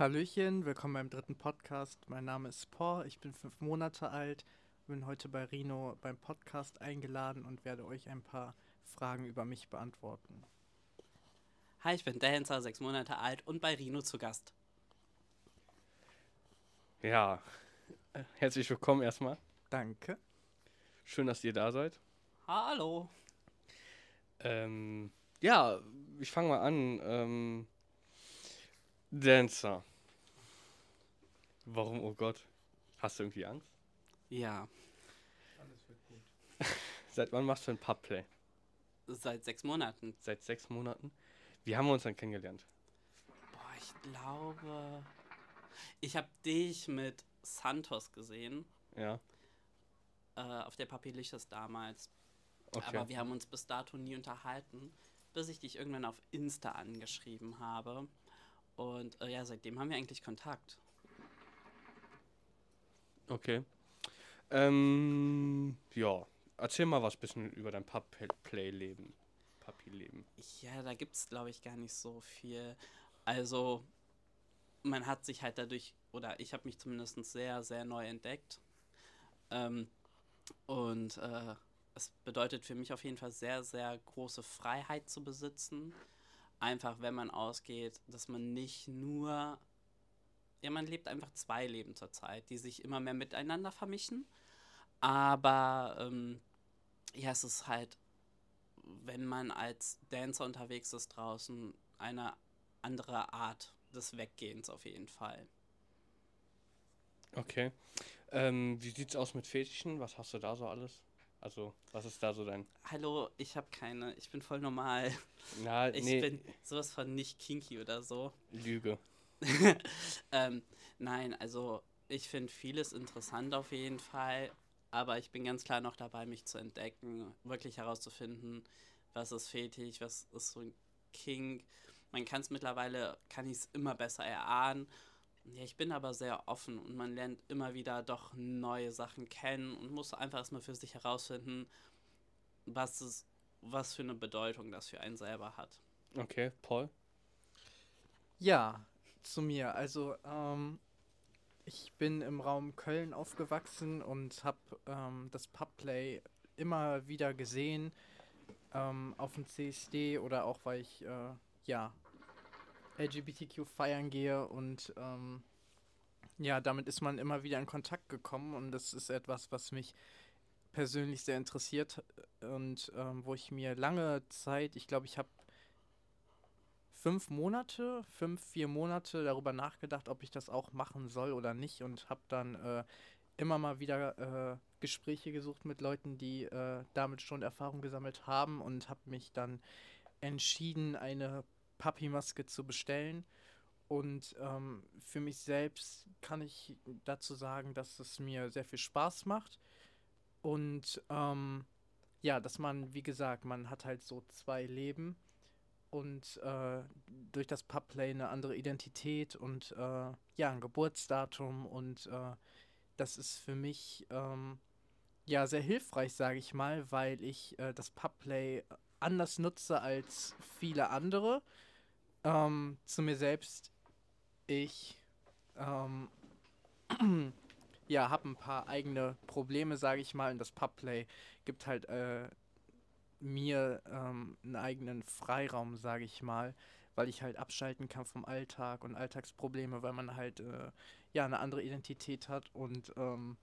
Hallöchen, willkommen beim dritten Podcast. Mein Name ist Paul, ich bin fünf Monate alt, bin heute bei Rino beim Podcast eingeladen und werde euch ein paar Fragen über mich beantworten. Hi, ich bin Dancer, sechs Monate alt und bei Rino zu Gast. Ja, herzlich willkommen erstmal. Danke. Schön, dass ihr da seid. Hallo. Ähm, ja, ich fange mal an. Ähm, Dancer. Warum, oh Gott? Hast du irgendwie Angst? Ja, Alles wird gut. Seit wann machst du ein Pubplay? seit sechs Monaten. Seit sechs Monaten? Wie haben wir uns dann kennengelernt? Boah, ich glaube, ich habe dich mit Santos gesehen, Ja, äh, auf der Papillicious damals. okay. Aber wir haben uns bis dato nie unterhalten, bis ich dich irgendwann auf Insta angeschrieben habe. Und äh, ja, seitdem haben wir eigentlich Kontakt. Okay. Ähm, ja. Erzähl mal was bisschen über dein Pubplay-Leben. Puppy-Leben. Ja, da gibt es, glaube ich, gar nicht so viel. Also, man hat sich halt dadurch, oder ich habe mich zumindest sehr, sehr neu entdeckt. Ähm, und äh, es bedeutet für mich auf jeden Fall sehr, sehr große Freiheit zu besitzen. Einfach, wenn man ausgeht, dass man nicht nur, ja, man lebt einfach zwei Leben zurzeit, die sich immer mehr miteinander vermischen. Aber ähm, ja, es ist halt wenn man als Dancer unterwegs ist draußen, eine andere Art des Weggehens auf jeden Fall. Okay. Ähm, wie sieht's aus mit Fetischen? Was hast du da so alles? Also, was ist da so dein. Hallo, ich habe keine, ich bin voll normal. Na, Ich nee, bin sowas von nicht kinky oder so. Lüge. ähm, nein, also ich finde vieles interessant auf jeden Fall, aber ich bin ganz klar noch dabei, mich zu entdecken, wirklich herauszufinden, was ist Fetisch, was ist so ein Kink. Man kann es mittlerweile, kann ich es immer besser erahnen. Ja, ich bin aber sehr offen und man lernt immer wieder doch neue Sachen kennen und muss einfach erstmal für sich herausfinden, was es, was für eine Bedeutung das für einen selber hat. Okay, Paul. Ja, zu mir. Also, ähm, ich bin im Raum Köln aufgewachsen und habe ähm, das Pubplay immer wieder gesehen ähm, auf dem CSD oder auch weil ich äh, ja LGBTQ feiern gehe und ähm, ja, damit ist man immer wieder in Kontakt gekommen und das ist etwas, was mich persönlich sehr interessiert und ähm, wo ich mir lange Zeit, ich glaube, ich habe fünf Monate, fünf, vier Monate darüber nachgedacht, ob ich das auch machen soll oder nicht und habe dann äh, immer mal wieder äh, Gespräche gesucht mit Leuten, die äh, damit schon Erfahrung gesammelt haben und habe mich dann entschieden, eine Papi-Maske zu bestellen. Und ähm, für mich selbst kann ich dazu sagen, dass es mir sehr viel Spaß macht. Und ähm, ja, dass man, wie gesagt, man hat halt so zwei Leben und äh, durch das Pubplay eine andere Identität und äh, ja, ein Geburtsdatum und äh, das ist für mich ähm, ja sehr hilfreich, sage ich mal, weil ich äh, das Pubplay anders nutze als viele andere. Ähm, zu mir selbst, ich ähm, ja, habe ein paar eigene Probleme, sage ich mal, und das Pubplay gibt halt äh, mir ähm, einen eigenen Freiraum, sage ich mal, weil ich halt abschalten kann vom Alltag und Alltagsprobleme, weil man halt äh, ja eine andere Identität hat und ähm,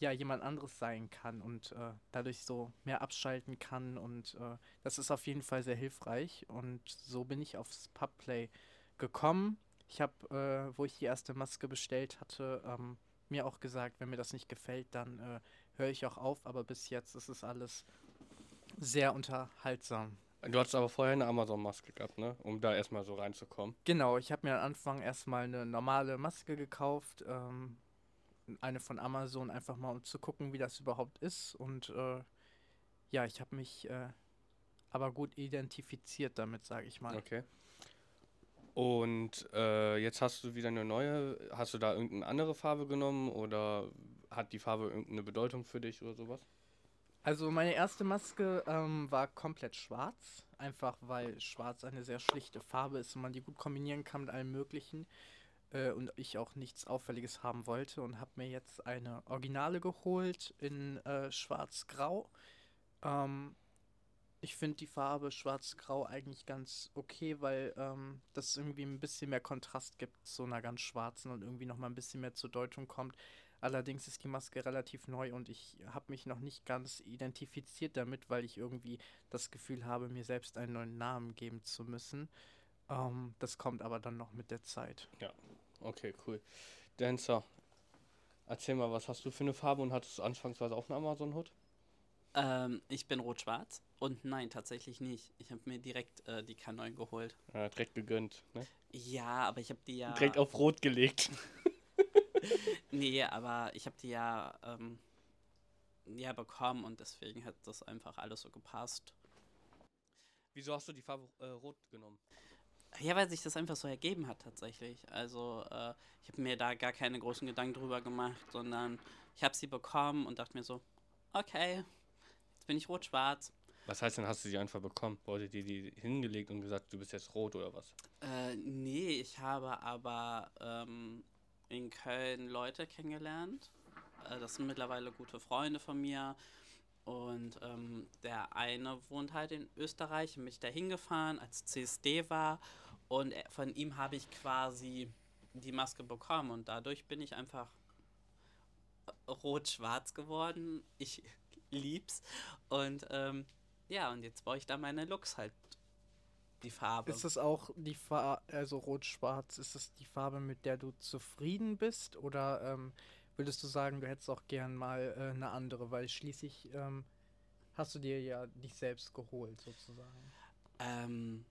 ja jemand anderes sein kann und äh, dadurch so mehr abschalten kann und äh, das ist auf jeden Fall sehr hilfreich und so bin ich aufs Pubplay gekommen. Ich habe, äh, wo ich die erste Maske bestellt hatte, ähm, mir auch gesagt, wenn mir das nicht gefällt, dann äh, höre ich auch auf, aber bis jetzt ist es alles sehr unterhaltsam. Du hattest aber vorher eine Amazon-Maske gehabt, ne? Um da erstmal so reinzukommen. Genau, ich habe mir am Anfang erstmal eine normale Maske gekauft, ähm, eine von Amazon, einfach mal um zu gucken, wie das überhaupt ist. Und äh, ja, ich habe mich äh, aber gut identifiziert damit, sage ich mal. Okay. Und äh, jetzt hast du wieder eine neue. Hast du da irgendeine andere Farbe genommen oder hat die Farbe irgendeine Bedeutung für dich oder sowas? Also meine erste Maske ähm, war komplett schwarz, einfach weil schwarz eine sehr schlichte Farbe ist und man die gut kombinieren kann mit allem Möglichen. äh, und ich auch nichts Auffälliges haben wollte und habe mir jetzt eine Originale geholt in äh, Schwarz-Grau. Ähm, ich finde die Farbe Schwarz-Grau eigentlich ganz okay, weil ähm, das irgendwie ein bisschen mehr Kontrast gibt zu einer ganz schwarzen und irgendwie nochmal ein bisschen mehr zur Deutung kommt. Allerdings ist die Maske relativ neu und ich habe mich noch nicht ganz identifiziert damit, weil ich irgendwie das Gefühl habe, mir selbst einen neuen Namen geben zu müssen. Ähm, das kommt aber dann noch mit der Zeit. Okay, cool. Dancer, erzähl mal, was hast du für eine Farbe und hattest du anfangsweise auch einen Amazon-Hut? Ähm, ich bin rot-schwarz und nein, tatsächlich nicht. Ich habe mir direkt äh, die K9 geholt. Ja, direkt gegönnt, ne? Ja, aber ich habe die ja. Direkt auf Rot gelegt. Nee, aber ich habe die ja, ähm, ja bekommen und deswegen hat das einfach alles so gepasst. Wieso hast du die Farbe äh, Rot genommen? Ja, weil sich das einfach so ergeben hat tatsächlich. Also äh, ich habe mir da gar keine großen Gedanken drüber gemacht, sondern ich habe sie bekommen und dachte mir so, okay, jetzt bin ich rot-schwarz. Was heißt denn, hast du sie einfach bekommen? Wurde dir die hingelegt und gesagt, du bist jetzt rot oder was? Äh, nee, ich habe aber ähm, in Köln Leute kennengelernt. Äh, das sind mittlerweile gute Freunde von mir. Und ähm, der eine wohnt halt in Österreich und bin ich da hingefahren, als CSD war. Und er- von ihm habe ich quasi die Maske bekommen. Und dadurch bin ich einfach rot-schwarz geworden. Ich lieb's. Und ähm, ja, und jetzt baue ich da meine Looks halt die Farbe. Ist es auch die Farbe, also rot-schwarz, ist es die Farbe, mit der du zufrieden bist? Oder ähm, würdest du sagen, du hättest auch gern mal äh, eine andere? Weil schließlich ähm, hast du dir ja dich selbst geholt, sozusagen. Ähm,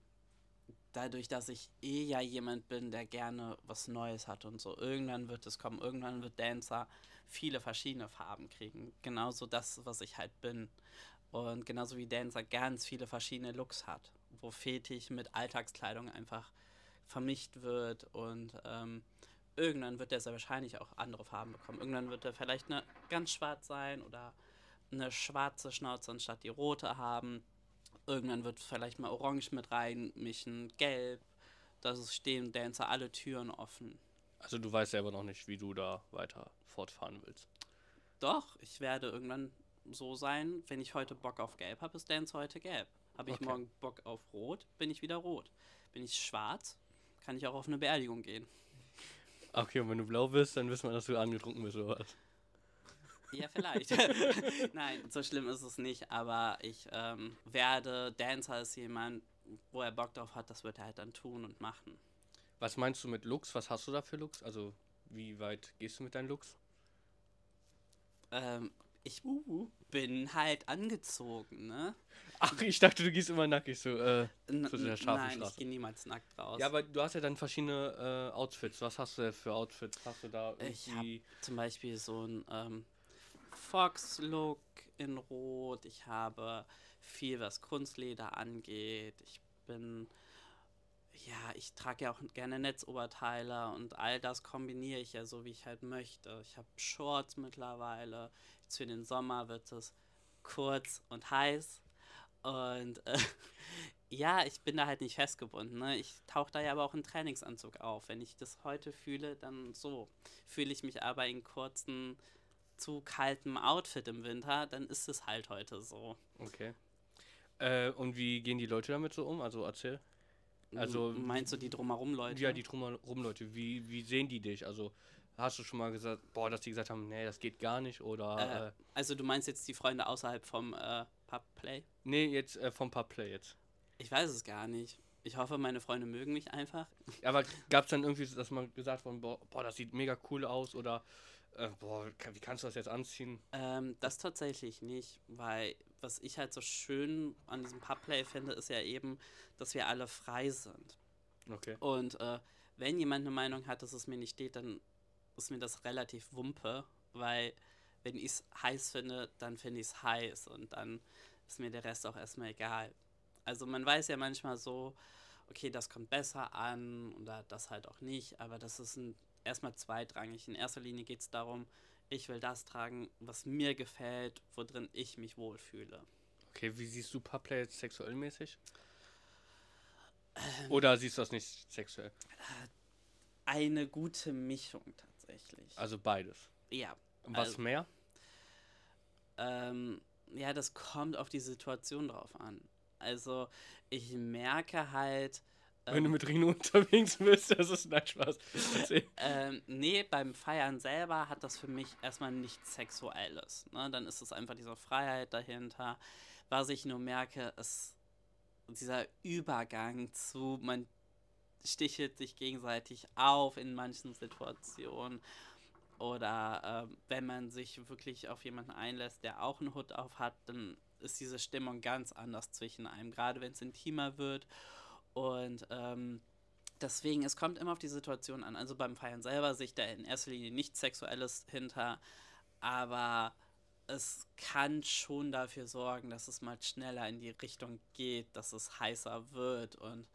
dadurch, dass ich eh ja jemand bin, der gerne was Neues hat und so, irgendwann wird es kommen, irgendwann wird Dancer viele verschiedene Farben kriegen. Genauso das, was ich halt bin. Und genauso wie Dancer ganz viele verschiedene Looks hat, wo Fetisch mit Alltagskleidung einfach vermischt wird und ähm, irgendwann wird er sehr wahrscheinlich auch andere Farben bekommen. Irgendwann wird er vielleicht eine ganz schwarz sein oder eine schwarze Schnauze anstatt die rote haben. Irgendwann wird vielleicht mal Orange mit reinmischen, Gelb. Da stehen Dancer alle Türen offen. Also du weißt selber noch nicht, wie du da weiter fortfahren willst. Doch, ich werde irgendwann so sein, wenn ich heute Bock auf Gelb habe, ist Dancer heute Gelb. Habe ich Okay. morgen Bock auf Rot, bin ich wieder Rot. Bin ich schwarz, kann ich auch auf eine Beerdigung gehen. Okay, und wenn du blau bist, dann wissen wir, dass du angetrunken bist oder was? Ja, vielleicht. Nein, so schlimm ist es nicht, aber ich ähm, werde, Dancer ist jemand, wo er Bock drauf hat, das wird er halt dann tun und machen. Was meinst du mit Looks? Was hast du da für Looks? Also wie weit gehst du mit deinen Looks? Ähm, ich bin halt angezogen, ne? Ach, ich dachte, du gehst immer nackig so. Äh. N Zu der scharfen nein, Straße. ich gehe niemals nackt raus. Ja, aber du hast ja dann verschiedene äh, Outfits. Was hast du denn für Outfits? Hast du da Ich irgendwie... Zum Beispiel so ein ähm, Fox-Look in Rot. Ich habe viel, was Kunstleder angeht. Ich bin, ja, ich trage ja auch gerne Netzoberteile und all das kombiniere ich ja so, wie ich halt möchte. Ich habe Shorts mittlerweile. Jetzt für den Sommer wird es kurz und heiß. Und äh, ja, ich bin da halt nicht festgebunden. Ne? Ich tauche da ja aber auch in Trainingsanzug auf. Wenn ich das heute fühle, dann so. Fühle ich mich aber in kurzen, zu kaltem Outfit im Winter, dann ist es halt heute so. Okay. Äh, und wie gehen die Leute damit so um? Also erzähl. Also- M- Meinst du die drumherum Leute? Ja, die drumherum Leute. Wie, wie sehen die dich? Also hast du schon mal gesagt, boah, dass die gesagt haben, nee, das geht gar nicht oder... Äh, Äh, also du meinst jetzt die Freunde außerhalb vom äh, Pubplay? nee, jetzt äh, vom Pubplay jetzt. Ich weiß es gar nicht. Ich hoffe, meine Freunde mögen mich einfach. Aber gab es dann irgendwie, dass man gesagt worden, boah, boah, das sieht mega cool aus oder äh, boah, wie kannst du das jetzt anziehen? Ähm, das tatsächlich nicht, weil was ich halt so schön an diesem Pubplay finde, ist ja eben, dass wir alle frei sind. Okay. Und äh, wenn jemand eine Meinung hat, dass es mir nicht steht, dann ist mir das relativ wumpe, weil wenn ich es heiß finde, dann finde ich es heiß und dann ist mir der Rest auch erstmal egal. Also man weiß ja manchmal so, okay, das kommt besser an oder das halt auch nicht, aber das ist ein, erstmal zweitrangig. In erster Linie geht es darum, ich will das tragen, was mir gefällt, worin ich mich wohlfühle. Okay, wie siehst du Pubplay jetzt sexuell mäßig? Ähm. Oder siehst du das nicht sexuell? eine gute Mischung tatsächlich. Also beides. ja. Was Also- mehr? Ähm, ja, das kommt auf die Situation drauf an. Also ich merke halt. Wenn du ähm, mit Rino unterwegs bist, das ist nein Spaß. Ähm, nee, beim Feiern selber hat das für mich erstmal nichts Sexuelles. Ne? Dann ist es einfach diese Freiheit dahinter. Was ich nur merke, ist dieser Übergang zu, man stichelt sich gegenseitig auf in manchen Situationen. Oder ähm, wenn man sich wirklich auf jemanden einlässt, der auch einen Hut auf hat, dann ist diese Stimmung ganz anders zwischen einem, gerade wenn es intimer wird. Und ähm, deswegen, es kommt immer auf die Situation an. Also beim Feiern selber sehe ich da in erster Linie nichts Sexuelles hinter, aber es kann schon dafür sorgen, dass es mal schneller in die Richtung geht, dass es heißer wird und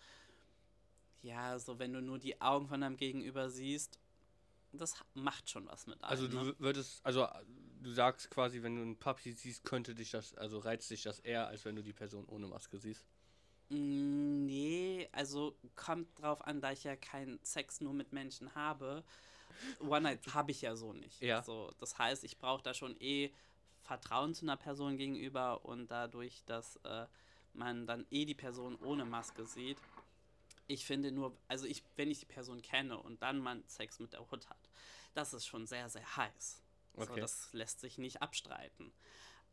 ja, so wenn du nur die Augen von deinem Gegenüber siehst, das macht schon was mit einem. Also ne? du würdest, also äh, du sagst quasi, wenn du einen Papi siehst, könnte dich das, also reizt dich das eher, als wenn du die Person ohne Maske siehst. Mm, Nee, also kommt drauf an, da ich ja keinen Sex nur mit Menschen habe. One Night habe ich ja so nicht. Ja. So, das heißt, ich brauche da schon eh Vertrauen zu einer Person gegenüber und dadurch, dass äh, man dann eh die Person ohne Maske sieht. Ich finde nur, also ich, wenn ich die Person kenne und dann man Sex mit der Hut hat, das ist schon sehr, sehr heiß. So, Okay. das lässt sich nicht abstreiten.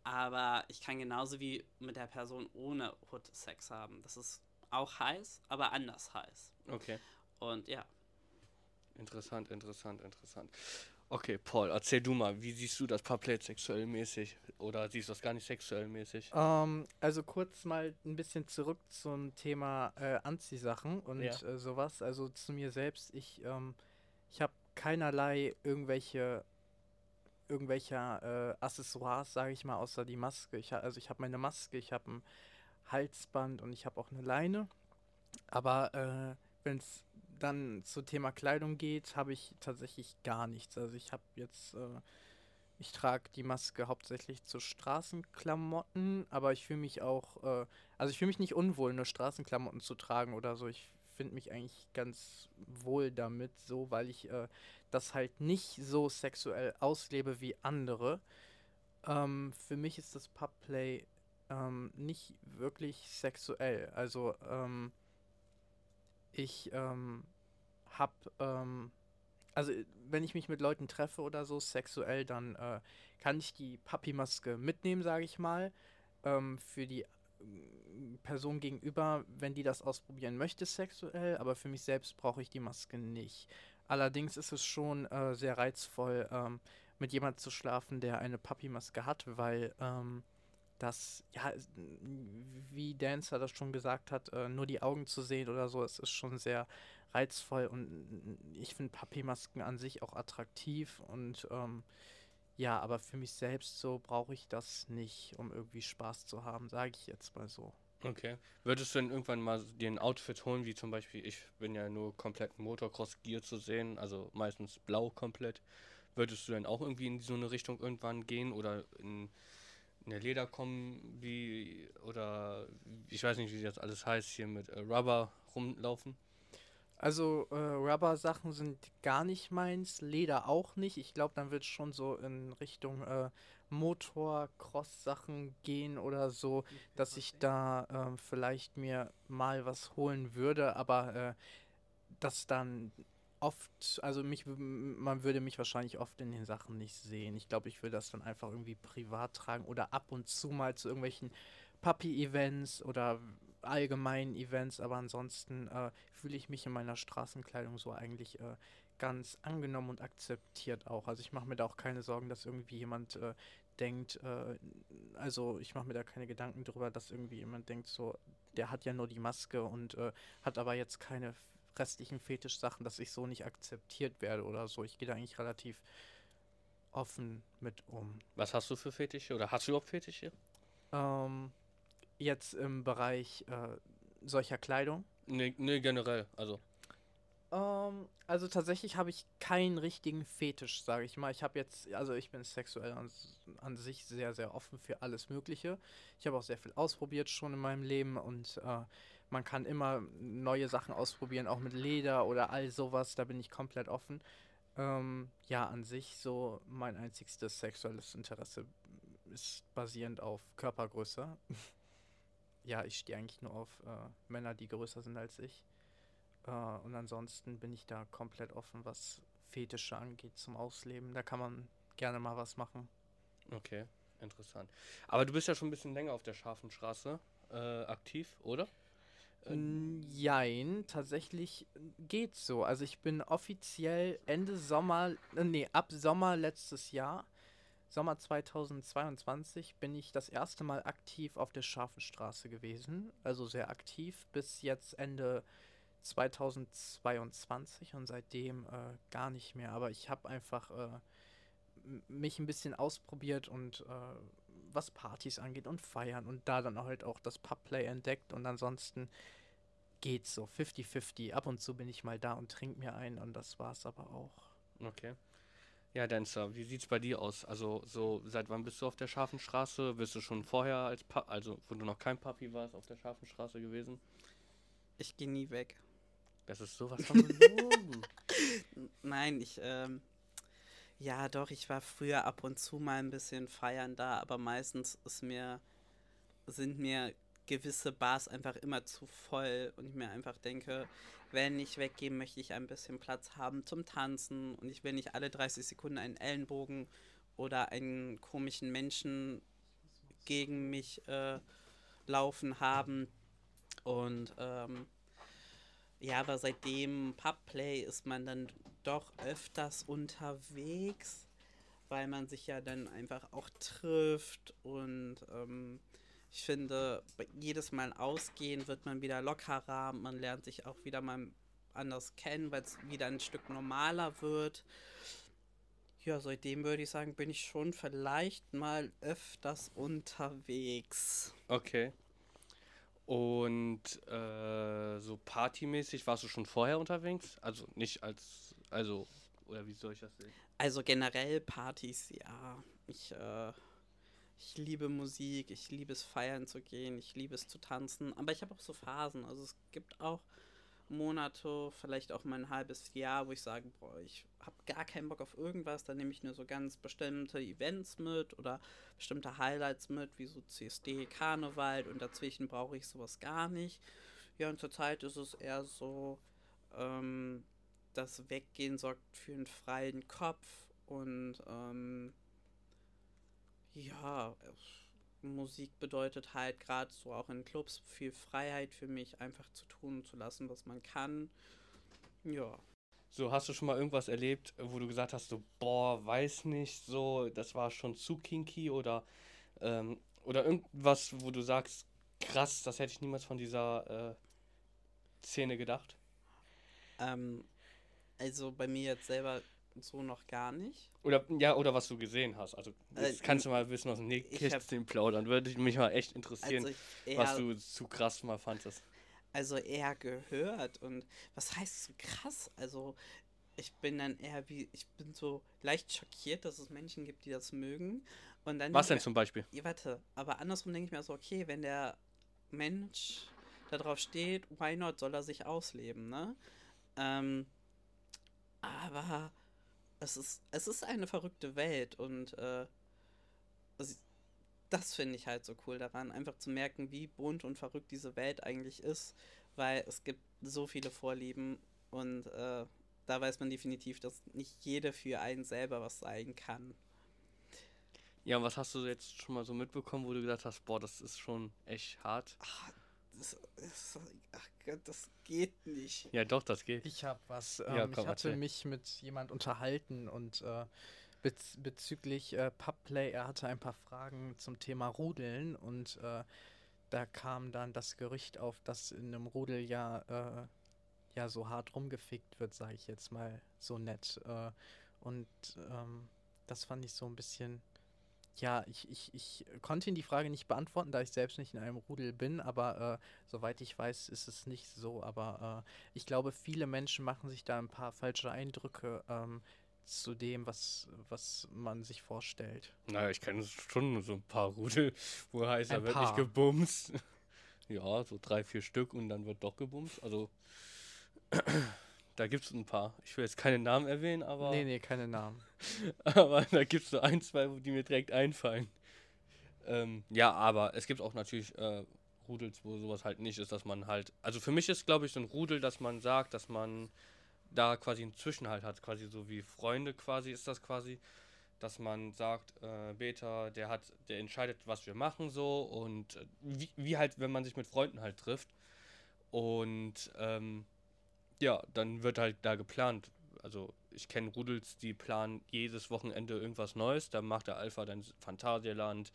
Aber ich kann genauso wie mit der Person ohne Hut Sex haben. Das ist auch heiß, aber anders heiß. Okay. Und ja, Interessant, interessant, interessant. Okay, Paul, erzähl du mal, wie siehst du das Public sexuell mäßig? Oder siehst du das gar nicht sexuell mäßig? Ähm, also kurz mal ein bisschen zurück zum Thema äh, Anziehsachen und Ja. äh, sowas. Also zu mir selbst, ich, ähm, ich habe keinerlei irgendwelche irgendwelcher äh, Accessoires, sage ich mal, außer die Maske. Ich also ich habe meine Maske, ich habe ein Halsband und ich habe auch eine Leine. Aber äh, wenn es dann zu Thema Kleidung geht, habe ich tatsächlich gar nichts. Also ich habe jetzt äh, ich trage die Maske hauptsächlich zu Straßenklamotten, aber ich fühle mich auch, äh, also ich fühle mich nicht unwohl, nur Straßenklamotten zu tragen oder so. Ich finde mich eigentlich ganz wohl damit, so, weil ich äh, das halt nicht so sexuell auslebe wie andere. Ähm, für mich ist das Pubplay ähm, nicht wirklich sexuell. Also ähm, ich ähm, hab ähm, also wenn ich mich mit Leuten treffe oder so sexuell, dann äh, kann ich die Papi-Maske mitnehmen, sage ich mal, ähm, für die Person gegenüber, wenn die das ausprobieren möchte sexuell, aber für mich selbst brauche ich die Maske nicht. Allerdings ist es schon äh, sehr reizvoll, ähm, mit jemand zu schlafen, der eine Papi-Maske hat, weil ähm, das, ja, wie Dancer das schon gesagt hat, äh, nur die Augen zu sehen oder so, es ist schon sehr reizvoll und ich finde Papi-Masken an sich auch attraktiv und ähm, ja, aber für mich selbst so brauche ich das nicht, um irgendwie Spaß zu haben, sage ich jetzt mal so. Okay. Würdest du denn irgendwann mal dir ein Outfit holen, wie zum Beispiel, ich bin ja nur komplett Motocross-Gear zu sehen, also meistens blau komplett. Würdest du denn auch irgendwie in so eine Richtung irgendwann gehen oder in, in eine Lederkombi oder ich weiß nicht, wie das alles heißt, hier mit äh, Rubber rumlaufen? Also äh, Rubber-Sachen sind gar nicht meins, Leder auch nicht. Ich glaube, dann wird es schon so in Richtung äh, Motor-Cross-Sachen gehen oder so, dass ich da ähm, vielleicht mir mal was holen würde, aber äh, das dann oft, also mich, man würde mich wahrscheinlich oft in den Sachen nicht sehen. Ich glaube, ich würde das dann einfach irgendwie privat tragen oder ab und zu mal zu irgendwelchen Papi-Events oder allgemeinen Events, aber ansonsten äh, fühle ich mich in meiner Straßenkleidung so eigentlich äh, ganz angenommen und akzeptiert auch. Also ich mache mir da auch keine Sorgen, dass irgendwie jemand äh, denkt, äh, also ich mache mir da keine Gedanken drüber, dass irgendwie jemand denkt, so, der hat ja nur die Maske und äh, hat aber jetzt keine restlichen Fetischsachen, dass ich so nicht akzeptiert werde oder so. Ich gehe da eigentlich relativ offen mit um. Was hast du für Fetische oder hast du überhaupt Fetische? Ähm, jetzt im Bereich äh, solcher Kleidung. Nee, nee, generell, also. Ähm, also tatsächlich habe ich keinen richtigen Fetisch, sage ich mal. Ich habe jetzt, also ich bin sexuell an, an sich sehr, sehr offen für alles Mögliche. Ich habe auch sehr viel ausprobiert schon in meinem Leben und äh, man kann immer neue Sachen ausprobieren, auch mit Leder oder all sowas, da bin ich komplett offen. Ähm, ja, an sich so mein einzigstes sexuelles Interesse ist basierend auf Körpergröße. ja, ich stehe eigentlich nur auf äh, Männer, die größer sind als ich. Äh, und ansonsten bin ich da komplett offen, was Fetische angeht zum Ausleben. Da kann man gerne mal was machen. Okay, interessant. Aber du bist ja schon ein bisschen länger auf der scharfen Straße äh, aktiv, oder? N- Jein, tatsächlich geht's so. Also ich bin offiziell Ende Sommer, äh, nee, ab Sommer letztes Jahr, Sommer 2022, bin ich das erste Mal aktiv auf der scharfen Straße gewesen. Also sehr aktiv bis jetzt Ende 2022 und seitdem äh, gar nicht mehr. Aber ich habe einfach äh, mich ein bisschen ausprobiert und äh, was Partys angeht und Feiern und da dann halt auch das Pubplay entdeckt und ansonsten geht's so 50-50. Ab und zu bin ich mal da und trinke mir ein und das war's aber auch. Okay. Ja, Dancer, wie sieht's bei dir aus? Also, so, seit wann bist du auf der scharfen Straße? Bist du schon vorher als pa also, wo du noch kein Papi warst, auf der scharfen Straße gewesen? Ich gehe nie weg. Das ist sowas von gelogen. Nein, ich, ähm, ja doch, ich war früher ab und zu mal ein bisschen feiern da, aber meistens ist mir, sind mir gewisse Bars einfach immer zu voll und ich mir einfach denke, wenn ich weggehe, möchte ich ein bisschen Platz haben zum Tanzen und ich will nicht alle 30 Sekunden einen Ellenbogen oder einen komischen Menschen gegen mich äh, laufen haben. Und ähm, ja, aber seitdem Pubplay ist man dann doch öfters unterwegs, weil man sich ja dann einfach auch trifft und ähm, ich finde, jedes Mal ausgehen wird man wieder lockerer, man lernt sich auch wieder mal anders kennen, weil es wieder ein Stück normaler wird. Ja, seitdem würde ich sagen, bin ich schon vielleicht mal öfters unterwegs. Okay. Und äh, so partymäßig warst du schon vorher unterwegs? Also nicht als, also, oder wie soll ich das sehen? Also generell Partys, ja. Ich, äh, ich liebe Musik, ich liebe es feiern zu gehen, ich liebe es zu tanzen. Aber ich habe auch so Phasen. Also es gibt auch Monate, vielleicht auch mal ein halbes Jahr, wo ich sage, boah, ich habe gar keinen Bock auf irgendwas. Dann nehme ich nur so ganz bestimmte Events mit oder bestimmte Highlights mit, wie so CSD, Karneval und dazwischen brauche ich sowas gar nicht. Ja, und zurzeit ist es eher so, ähm, das Weggehen sorgt für einen freien Kopf und ähm, ja, äh, Musik bedeutet halt gerade so auch in Clubs viel Freiheit für mich, einfach zu tun und zu lassen, was man kann. Ja. So, hast du schon mal irgendwas erlebt, wo du gesagt hast, so, boah, weiß nicht, so, das war schon zu kinky oder, ähm, oder irgendwas, wo du sagst, krass, das hätte ich niemals von dieser äh, Szene gedacht? Ähm, also bei mir jetzt selber so noch gar nicht. Oder, ja, oder was du gesehen hast. Also, Äh, das kannst du mal bisschen aus dem Nähkästchen plaudern. Würde ich mich mal echt interessieren, Also eher, was du zu krass mal fandest. also eher gehört und was heißt so krass? Also ich bin dann eher wie, ich bin so leicht schockiert, dass es Menschen gibt, die das mögen. Und dann Was denn zum Beispiel? ja, warte, aber andersrum denke ich mir so, okay, wenn der Mensch da drauf steht, why not, soll er sich ausleben, ne? Ähm, aber es ist, es ist eine verrückte Welt und äh, das finde ich halt so cool daran, einfach zu merken, wie bunt und verrückt diese Welt eigentlich ist, weil es gibt so viele Vorlieben und äh, da weiß man definitiv, dass nicht jede für einen selber was sein kann. Ja, und was hast du jetzt schon mal so mitbekommen, wo du gesagt hast, boah, das ist schon echt hart? Ach, das, das, ach Das geht nicht. Ja, doch, das geht. Ich habe was. Ja, Ähm, komm, ich hatte erzähl. mich mit jemand unterhalten und äh, bez bezüglich äh, Pubplay, er hatte ein paar Fragen zum Thema Rudeln und äh, da kam dann das Gerücht auf, dass in einem Rudel ja, äh, ja so hart rumgefickt wird, sage ich jetzt mal so nett. Äh, und ähm, das fand ich so ein bisschen. Ja, ich, ich, ich konnte ihn die Frage nicht beantworten, da ich selbst nicht in einem Rudel bin, aber äh, soweit ich weiß, ist es nicht so. Aber äh, ich glaube, viele Menschen machen sich da ein paar falsche Eindrücke ähm, zu dem, was, was man sich vorstellt. Naja, ich kenne schon so ein paar Rudel, wo heißt, da wird nicht gebumst. Ja, so drei, vier Stück und dann wird doch gebumst. Also da gibt es ein paar. Ich will jetzt keine Namen erwähnen, aber, Nee, nee, keine Namen. aber da gibt es so ein, zwei, die mir direkt einfallen. Ähm, ja, aber es gibt auch natürlich äh, Rudels, wo sowas halt nicht ist, dass man halt. Also für mich ist, glaube ich, so ein Rudel, dass man sagt, dass man da quasi einen Zwischenhalt hat, quasi so wie Freunde quasi ist das quasi, dass man sagt, äh, Beta, der hat, der entscheidet, was wir machen so und äh, wie, wie halt, wenn man sich mit Freunden halt trifft und ähm, ja, dann wird halt da geplant. Also ich kenne Rudels, die planen jedes Wochenende irgendwas Neues. Da macht der Alpha dann Phantasialand.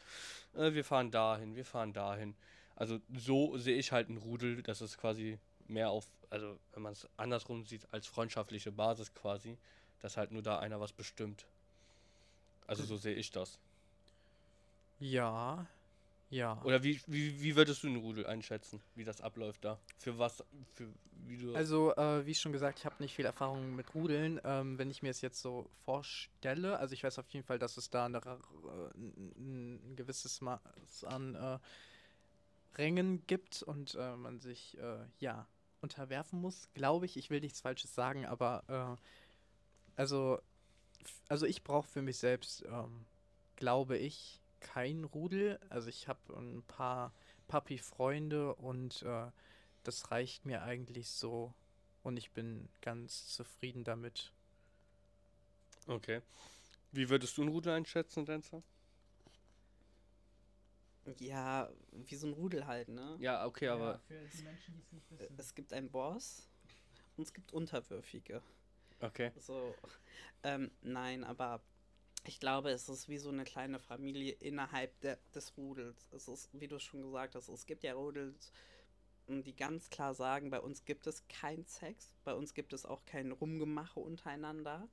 Äh, wir fahren dahin, wir fahren dahin. Also so sehe ich halt ein Rudel, dass es quasi mehr auf, also wenn man es andersrum sieht, als freundschaftliche Basis quasi, dass halt nur da einer was bestimmt. Also so sehe ich das. Ja, ja. Oder wie, wie, wie würdest du einen Rudel einschätzen, wie das abläuft da? Für was, für wie du. Also, äh, wie schon gesagt, ich habe nicht viel Erfahrung mit Rudeln. Ähm, wenn ich mir es jetzt so vorstelle, also ich weiß auf jeden Fall, dass es da eine, äh, ein, gewisses Maß an äh, Rängen gibt und äh, man sich, äh, ja, unterwerfen muss, glaube ich. Ich will nichts Falsches sagen, aber äh, also, also ich brauche für mich selbst, ähm, glaube ich, kein Rudel. Also ich habe ein paar Papi-Freunde und äh, das reicht mir eigentlich so und ich bin ganz zufrieden damit. okay. Wie würdest du einen Rudel einschätzen, Dancer? Ja, wie so ein Rudel halt, ne? Ja, okay, aber. für die Menschen, die es nicht Es gibt einen Boss und es gibt Unterwürfige. Okay. So, ähm, nein, aber ich glaube, es ist wie so eine kleine Familie innerhalb der, des Rudels. Es ist, wie du schon gesagt hast, es gibt ja Rudels, m, die ganz klar sagen, bei uns gibt es kein Sex, bei uns gibt es auch kein Rumgemache untereinander.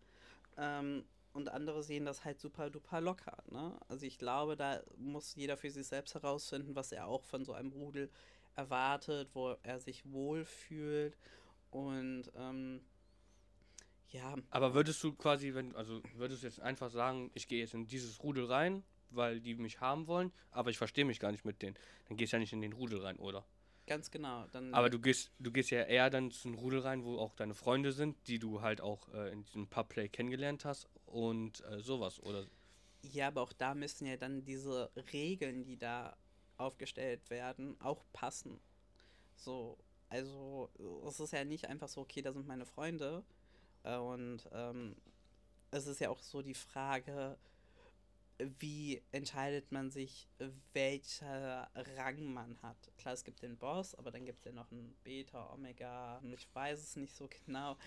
Ähm, und andere sehen das halt super duper locker. Ne? Also ich glaube, da muss jeder für sich selbst herausfinden, was er auch von so einem Rudel erwartet, wo er sich wohlfühlt. Und ähm, ja, Aber würdest du quasi, wenn, also würdest du jetzt einfach sagen, ich gehe jetzt in dieses Rudel rein, weil die mich haben wollen, aber ich verstehe mich gar nicht mit denen. Dann gehst du ja nicht in den Rudel rein, oder? ganz genau. Dann, Aber du gehst, du gehst ja eher dann zu einem Rudel rein, wo auch deine Freunde sind, die du halt auch äh, in diesem Pubplay kennengelernt hast und äh, sowas, oder? Ja, aber auch da müssen ja dann diese Regeln, die da aufgestellt werden, auch passen. So, also es ist ja nicht einfach so, okay, da sind meine Freunde. Äh, und ähm, es ist ja auch so die Frage, wie entscheidet man sich, welcher Rang man hat. Klar, es gibt den Boss, aber dann gibt es ja noch einen Beta, Omega, ich weiß es nicht so genau.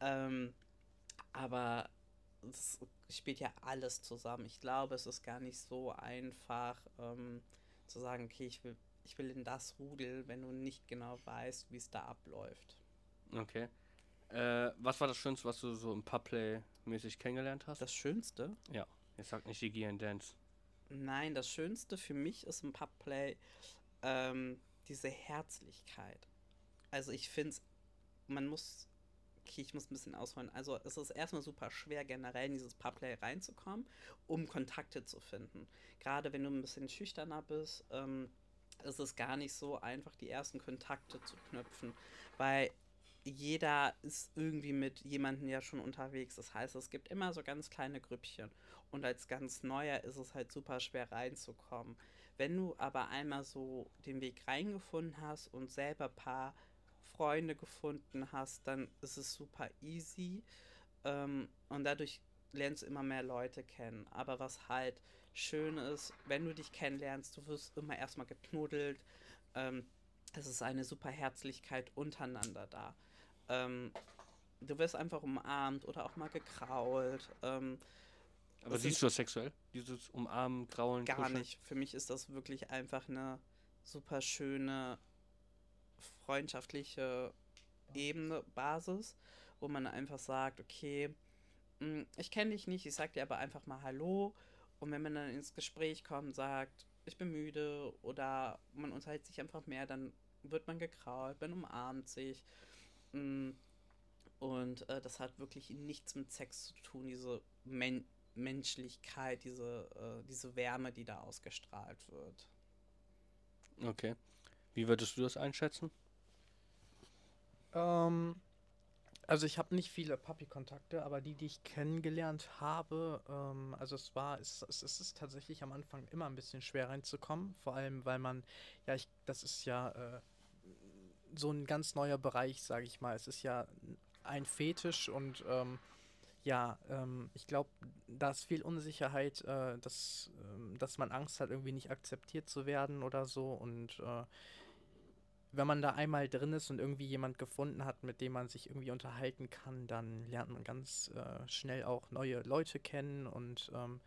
Ähm, aber es spielt ja alles zusammen. Ich glaube, es ist gar nicht so einfach ähm, zu sagen, okay, ich will, ich will in das Rudel, wenn du nicht genau weißt, wie es da abläuft. Okay. Äh, was war das Schönste, was du so im Pubplay mäßig kennengelernt hast? Das Schönste? Jetzt sag nicht die G Dance. Nein, das Schönste für mich ist im Pubplay ähm, diese Herzlichkeit. Also ich finde es, man muss, okay, ich muss ein bisschen ausholen. Also es ist erstmal super schwer, generell in dieses Pubplay reinzukommen, um Kontakte zu finden. Gerade wenn du ein bisschen schüchterner bist, ähm, ist es gar nicht so einfach, die ersten Kontakte zu knüpfen, weil jeder ist irgendwie mit jemandem ja schon unterwegs. Das heißt, es gibt immer so ganz kleine Grüppchen. Und als ganz Neuer ist es halt super schwer reinzukommen. Wenn du aber einmal so den Weg reingefunden hast und selber ein paar Freunde gefunden hast, dann ist es super easy. Ähm, und dadurch lernst du immer mehr Leute kennen. Aber was halt schön ist, wenn du dich kennenlernst, du wirst immer erstmal geknuddelt. Ähm, es ist eine super Herzlichkeit untereinander da. Ähm, du wirst einfach umarmt oder auch mal gekrault. Ähm, Aber siehst du das sexuell? Dieses Umarmen, Kraulen, Gar Kuscheln? nicht. Für mich ist das wirklich einfach eine super schöne freundschaftliche Ebene, Basis, wo man einfach sagt, okay, mh, ich kenne dich nicht, ich sag dir aber einfach mal Hallo. Und wenn man dann ins Gespräch kommt, sagt, ich bin müde oder man unterhält sich einfach mehr, dann wird man gekrault, man umarmt sich. Mm, Und äh, das hat wirklich nichts mit Sex zu tun, diese Men Menschlichkeit, diese, äh, diese Wärme, die da ausgestrahlt wird. Okay. Wie würdest du das einschätzen? Ähm, also ich habe nicht viele Papi-Kontakte, aber die, die ich kennengelernt habe, ähm, also es war, es, es, es ist tatsächlich am Anfang immer ein bisschen schwer reinzukommen, vor allem weil man, ja, ich, das ist ja äh, so ein ganz neuer Bereich, sage ich mal. Es ist ja ein Fetisch und ähm, ja, ähm, ich glaube, da ist viel Unsicherheit, äh, dass, ähm, dass man Angst hat, irgendwie nicht akzeptiert zu werden oder so und äh, wenn man da einmal drin ist und irgendwie jemand gefunden hat, mit dem man sich irgendwie unterhalten kann, dann lernt man ganz äh, schnell auch neue Leute kennen. Und ähm,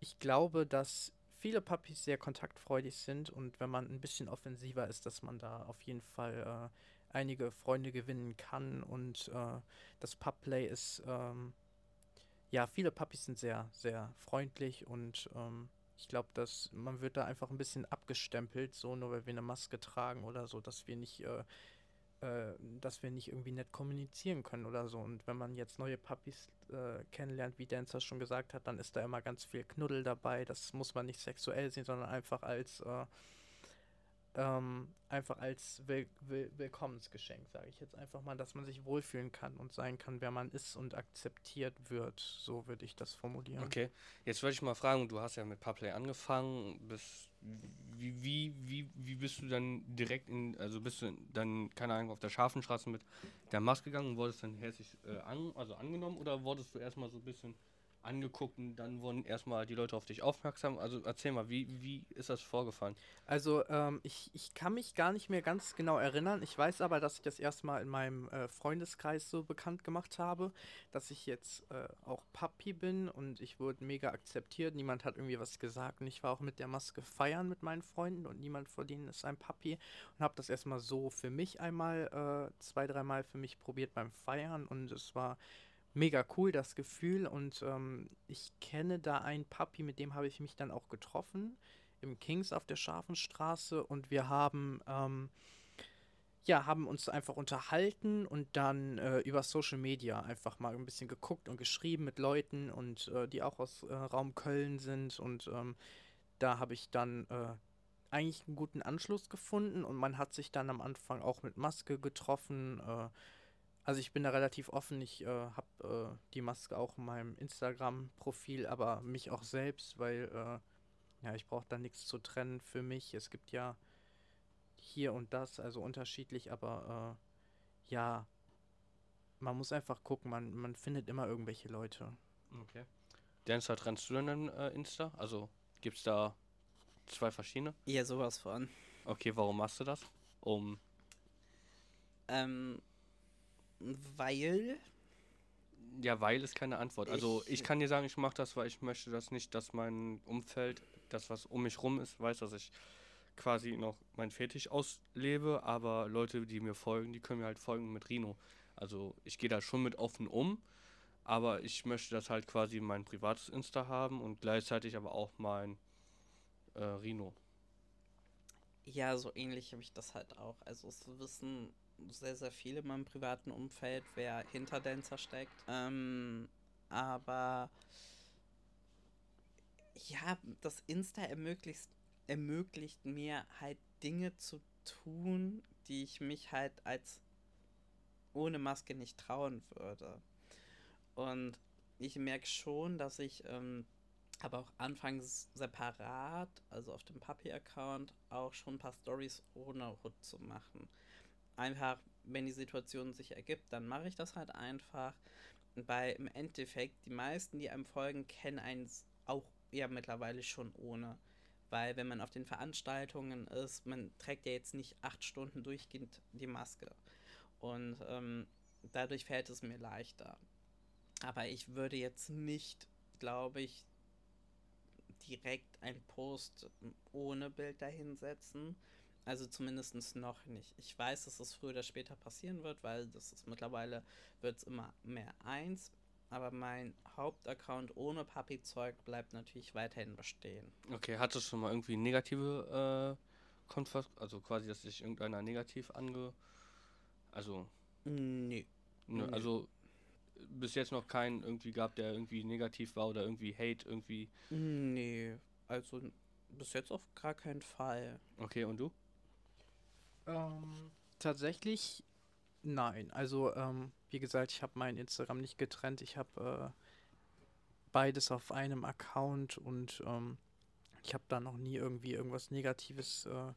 ich glaube, dass viele Puppies sehr kontaktfreudig sind und wenn man ein bisschen offensiver ist, dass man da auf jeden Fall äh, einige Freunde gewinnen kann. Und äh, das Pupplay ist, ähm, ja, viele Puppies sind sehr, sehr freundlich und ähm, ich glaube, dass man wird da einfach ein bisschen abgestempelt, so nur weil wir eine Maske tragen oder so, dass wir nicht, äh, äh, dass wir nicht irgendwie nett kommunizieren können oder so. Und wenn man jetzt neue Puppies äh, kennenlernt, wie Dancer schon gesagt hat, dann ist da immer ganz viel Knuddel dabei. Das muss man nicht sexuell sehen, sondern einfach als äh, ähm, einfach als Will Will Willkommensgeschenk, sage ich jetzt einfach mal, dass man sich wohlfühlen kann und sein kann, wer man ist und akzeptiert wird. So würde ich das formulieren. Okay, jetzt würde ich mal fragen, du hast ja mit Puplay angefangen, bis, wie, wie, wie, wie bist du dann direkt in, also bist du dann, keine Ahnung, auf der Schafenstraße mit der Maske gegangen und wurdest dann herzlich äh, an, also angenommen oder wurdest du erstmal so ein bisschen angeguckt und dann wurden erstmal die Leute auf dich aufmerksam. Also erzähl mal, wie, wie ist das vorgefallen? Also ähm, ich, ich kann mich gar nicht mehr ganz genau erinnern. Ich weiß aber, dass ich das erstmal in meinem äh, Freundeskreis so bekannt gemacht habe, dass ich jetzt äh, auch Papi bin und ich wurde mega akzeptiert. Niemand hat irgendwie was gesagt und ich war auch mit der Maske feiern mit meinen Freunden und niemand von denen ist ein Papi und habe das erstmal so für mich einmal äh, zwei, dreimal für mich probiert beim Feiern und es war mega cool, das Gefühl. Und ähm, ich kenne da einen Papi, mit dem habe ich mich dann auch getroffen im Kings auf der Scharfenstraße und wir haben ähm, ja, haben uns einfach unterhalten und dann äh, über Social Media einfach mal ein bisschen geguckt und geschrieben mit Leuten und äh, die auch aus äh, Raum Köln sind. Und ähm, da habe ich dann äh, eigentlich einen guten Anschluss gefunden. Und man hat sich dann am Anfang auch mit Maske getroffen äh, also ich bin da relativ offen. Ich äh, habe äh, die Maske auch in meinem Instagram-Profil, aber mich auch selbst, weil äh, ja, ich brauche da nichts zu trennen für mich. Es gibt ja hier und das, also unterschiedlich, aber äh, ja, man muss einfach gucken, man, man findet immer irgendwelche Leute. Okay. Dancer, trennst du denn äh, Insta? Also gibt es da zwei verschiedene? Ja, sowas von. Okay, warum machst du das? Um. Ähm, weil. Ja, weil ist keine Antwort. Also ich, Ich- kann dir sagen, ich mache das, weil ich möchte das nicht, dass mein Umfeld, das was um mich rum ist, weiß, dass ich quasi noch mein Fetisch auslebe, aber Leute, die mir folgen, die können mir halt folgen mit Rino. Also ich gehe da schon mit offen um, aber ich möchte das halt quasi mein privates Insta haben und gleichzeitig aber auch mein äh, Rino. Ja, so ähnlich habe ich das halt auch. Also es wissen sehr, sehr viele in meinem privaten Umfeld, wer hinter Dancer steckt. Ähm, aber ja, das Insta ermöglicht, ermöglicht mir halt Dinge zu tun, die ich mich halt als ohne Maske nicht trauen würde. Und ich merke schon, dass ich ähm, aber auch anfangs separat, also auf dem Papi-Account, auch schon ein paar Stories ohne Hut zu machen. Einfach, wenn die Situation sich ergibt, dann mache ich das halt einfach. Weil im Endeffekt, die meisten, die einem folgen, kennen einen auch ja mittlerweile schon ohne. Weil wenn man auf den Veranstaltungen ist, man trägt ja jetzt nicht acht Stunden durchgehend die Maske. Und ähm, dadurch fällt es mir leichter. Aber ich würde jetzt nicht, glaube ich, direkt einen Post ohne Bild dahinsetzen. Also zumindest noch nicht. Ich weiß, dass es früher oder später passieren wird, weil das ist mittlerweile wird es immer mehr eins. Aber mein Hauptaccount ohne Papi-Zeug bleibt natürlich weiterhin bestehen. Okay, hattest du schon mal irgendwie negative äh, Konfas also quasi, dass sich irgendeiner negativ ange... Also, Nö. ne, also bis jetzt noch keinen irgendwie gab, der irgendwie negativ war oder irgendwie Hate irgendwie. Nee. Also bis jetzt auf gar keinen Fall. Okay, und du? Ähm, tatsächlich nein. Also, ähm, wie gesagt, ich habe mein Instagram nicht getrennt. Ich habe äh, beides auf einem Account und ähm, ich habe da noch nie irgendwie irgendwas Negatives äh,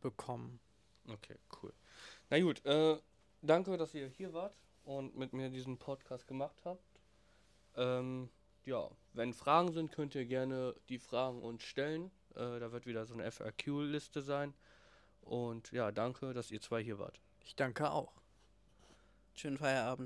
bekommen. Okay, cool. Na gut, äh, danke, dass ihr hier wart und mit mir diesen Podcast gemacht habt. Ähm, ja, wenn Fragen sind, könnt ihr gerne die Fragen uns stellen. Äh, da wird wieder so eine FAQ-Liste sein. Und ja, danke, dass ihr zwei hier wart. Ich danke auch. Schönen Feierabend.